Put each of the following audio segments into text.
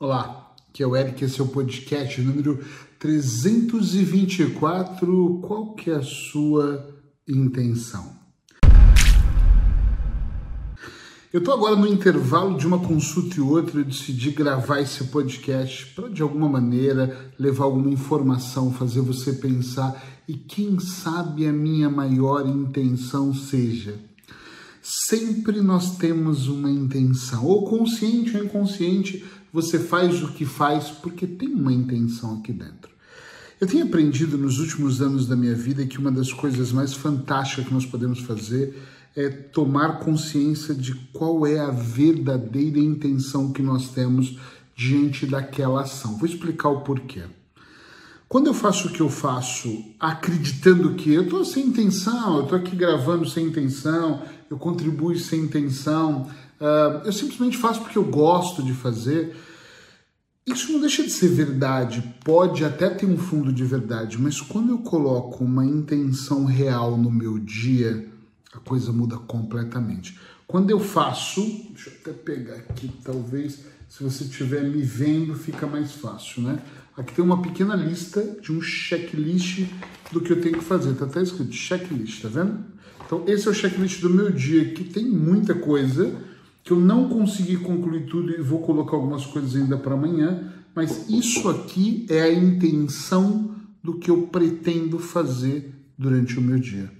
Olá, aqui é o Eric, esse é o podcast número 324. Qual que é a sua intenção? Eu estou agora no intervalo de uma consulta e outra, eu decidi gravar esse podcast para de alguma maneira levar alguma informação, fazer você pensar e quem sabe a minha maior intenção seja sempre nós temos uma intenção, ou consciente ou inconsciente, você faz o que faz porque tem uma intenção aqui dentro. Eu tenho aprendido nos últimos anos da minha vida que uma das coisas mais fantásticas que nós podemos fazer é tomar consciência de qual é a verdadeira intenção que nós temos diante daquela ação. Vou explicar o porquê. Quando eu faço o que eu faço acreditando que eu estou sem intenção, eu estou aqui gravando sem intenção, eu contribuo sem intenção, uh, eu simplesmente faço porque eu gosto de fazer. Isso não deixa de ser verdade, pode até ter um fundo de verdade, mas quando eu coloco uma intenção real no meu dia, a coisa muda completamente. Quando eu faço, deixa eu até pegar aqui, talvez se você estiver me vendo fica mais fácil, né? Aqui tem uma pequena lista de um checklist do que eu tenho que fazer. Tá até escrito checklist, tá vendo? Então, esse é o checklist do meu dia, que tem muita coisa que eu não consegui concluir tudo e vou colocar algumas coisas ainda para amanhã, mas isso aqui é a intenção do que eu pretendo fazer durante o meu dia.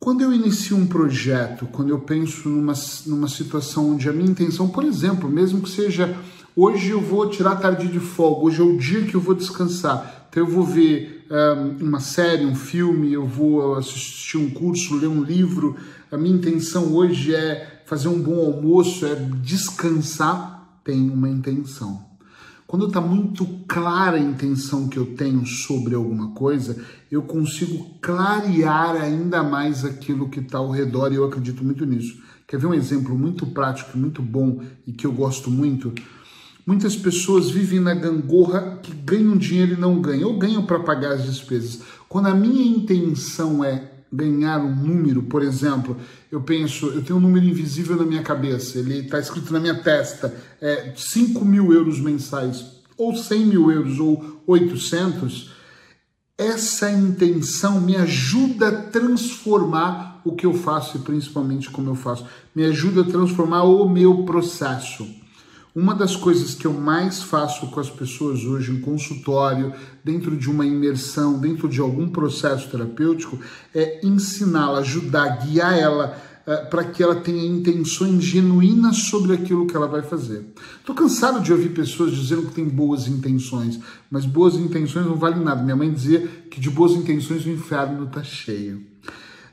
Quando eu inicio um projeto, quando eu penso numa, numa situação onde a minha intenção, por exemplo, mesmo que seja hoje eu vou tirar a tarde de folga, hoje é o dia que eu vou descansar, então eu vou ver um, uma série, um filme, eu vou assistir um curso, ler um livro. A minha intenção hoje é fazer um bom almoço, é descansar. Tem uma intenção. Quando está muito clara a intenção que eu tenho sobre alguma coisa, eu consigo clarear ainda mais aquilo que está ao redor e eu acredito muito nisso. Quer ver um exemplo muito prático, muito bom e que eu gosto muito? Muitas pessoas vivem na gangorra que ganham dinheiro e não ganham, ou ganham para pagar as despesas. Quando a minha intenção é ganhar um número, por exemplo, eu penso, eu tenho um número invisível na minha cabeça, ele está escrito na minha testa, é 5 mil euros mensais, ou 100 mil euros, ou 800, essa intenção me ajuda a transformar o que eu faço e principalmente como eu faço, me ajuda a transformar o meu processo. Uma das coisas que eu mais faço com as pessoas hoje em consultório, dentro de uma imersão, dentro de algum processo terapêutico, é ensiná-la, ajudar, guiar ela uh, para que ela tenha intenções genuínas sobre aquilo que ela vai fazer. Estou cansado de ouvir pessoas dizendo que tem boas intenções, mas boas intenções não valem nada. Minha mãe dizia que de boas intenções o inferno está cheio.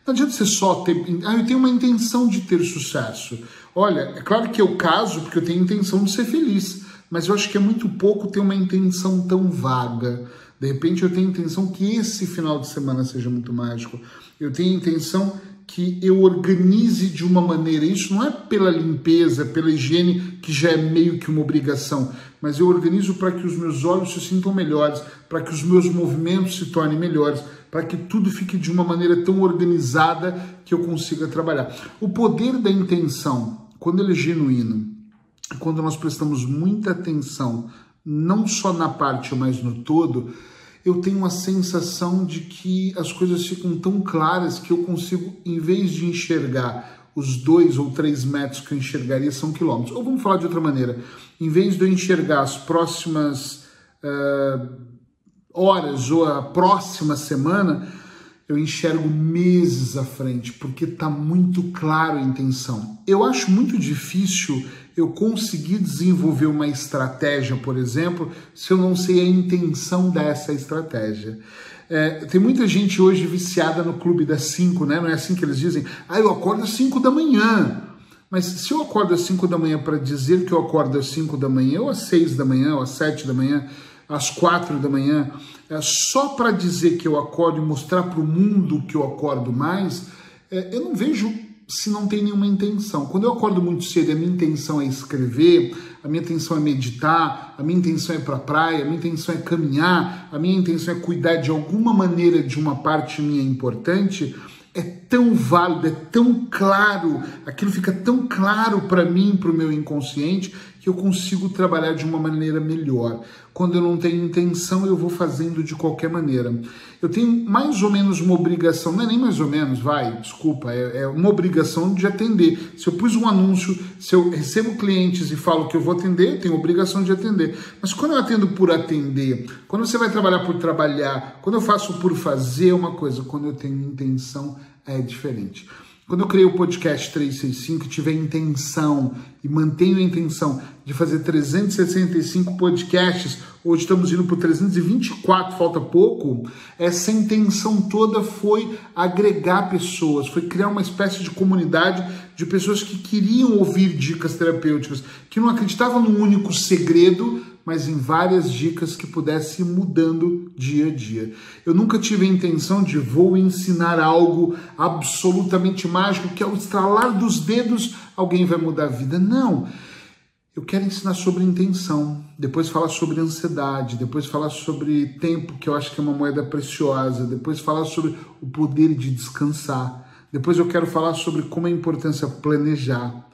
Não adianta você só ter. Ah, eu tenho uma intenção de ter sucesso. Olha, é claro que eu caso porque eu tenho intenção de ser feliz, mas eu acho que é muito pouco ter uma intenção tão vaga. De repente eu tenho intenção que esse final de semana seja muito mágico. Eu tenho intenção que eu organize de uma maneira. Isso não é pela limpeza, pela higiene, que já é meio que uma obrigação, mas eu organizo para que os meus olhos se sintam melhores, para que os meus movimentos se tornem melhores, para que tudo fique de uma maneira tão organizada que eu consiga trabalhar. O poder da intenção, quando ele é genuíno, quando nós prestamos muita atenção, não só na parte, mas no todo, eu tenho uma sensação de que as coisas ficam tão claras que eu consigo, em vez de enxergar os dois ou três metros que eu enxergaria, são quilômetros. Ou vamos falar de outra maneira, em vez de eu enxergar as próximas. Uh, horas ou a próxima semana, eu enxergo meses à frente, porque está muito claro a intenção. Eu acho muito difícil eu conseguir desenvolver uma estratégia, por exemplo, se eu não sei a intenção dessa estratégia. É, tem muita gente hoje viciada no clube das 5, né? Não é assim que eles dizem? Ah, eu acordo às 5 da manhã. Mas se eu acordo às 5 da manhã para dizer que eu acordo às 5 da manhã, ou às 6 da manhã, ou às 7 da manhã, às quatro da manhã, é, só para dizer que eu acordo e mostrar para o mundo que eu acordo mais, é, eu não vejo se não tem nenhuma intenção. Quando eu acordo muito cedo, a minha intenção é escrever, a minha intenção é meditar, a minha intenção é ir para a praia, a minha intenção é caminhar, a minha intenção é cuidar de alguma maneira de uma parte minha importante, é tão válido, é tão claro, aquilo fica tão claro para mim, para o meu inconsciente, que eu consigo trabalhar de uma maneira melhor. Quando eu não tenho intenção, eu vou fazendo de qualquer maneira. Eu tenho mais ou menos uma obrigação, não é nem mais ou menos, vai, desculpa, é, é uma obrigação de atender. Se eu pus um anúncio, se eu recebo clientes e falo que eu vou atender, eu tenho obrigação de atender. Mas quando eu atendo por atender, quando você vai trabalhar por trabalhar, quando eu faço por fazer é uma coisa, quando eu tenho intenção é diferente. Quando eu criei o podcast 365, tive a intenção e mantenho a intenção de fazer 365 podcasts, hoje estamos indo para 324, falta pouco. Essa intenção toda foi agregar pessoas, foi criar uma espécie de comunidade de pessoas que queriam ouvir dicas terapêuticas, que não acreditavam num único segredo, mas em várias dicas que pudesse ir mudando dia a dia. Eu nunca tive a intenção de vou ensinar algo absolutamente mágico que ao estralar dos dedos alguém vai mudar a vida. Não. Eu quero ensinar sobre intenção, depois falar sobre ansiedade, depois falar sobre tempo, que eu acho que é uma moeda preciosa, depois falar sobre o poder de descansar. Depois eu quero falar sobre como é a importância planejar.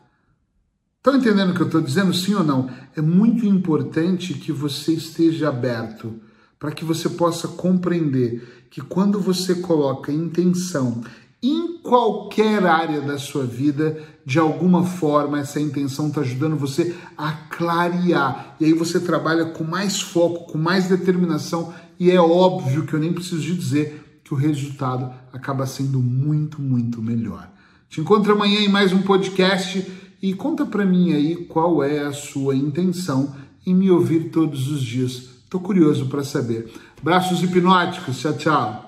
Estão entendendo o que eu estou dizendo, sim ou não? É muito importante que você esteja aberto para que você possa compreender que quando você coloca intenção em qualquer área da sua vida, de alguma forma essa intenção está ajudando você a clarear. E aí você trabalha com mais foco, com mais determinação, e é óbvio que eu nem preciso de dizer que o resultado acaba sendo muito, muito melhor. Te encontro amanhã em mais um podcast e conta para mim aí qual é a sua intenção em me ouvir todos os dias. Estou curioso para saber. Braços hipnóticos, tchau, tchau.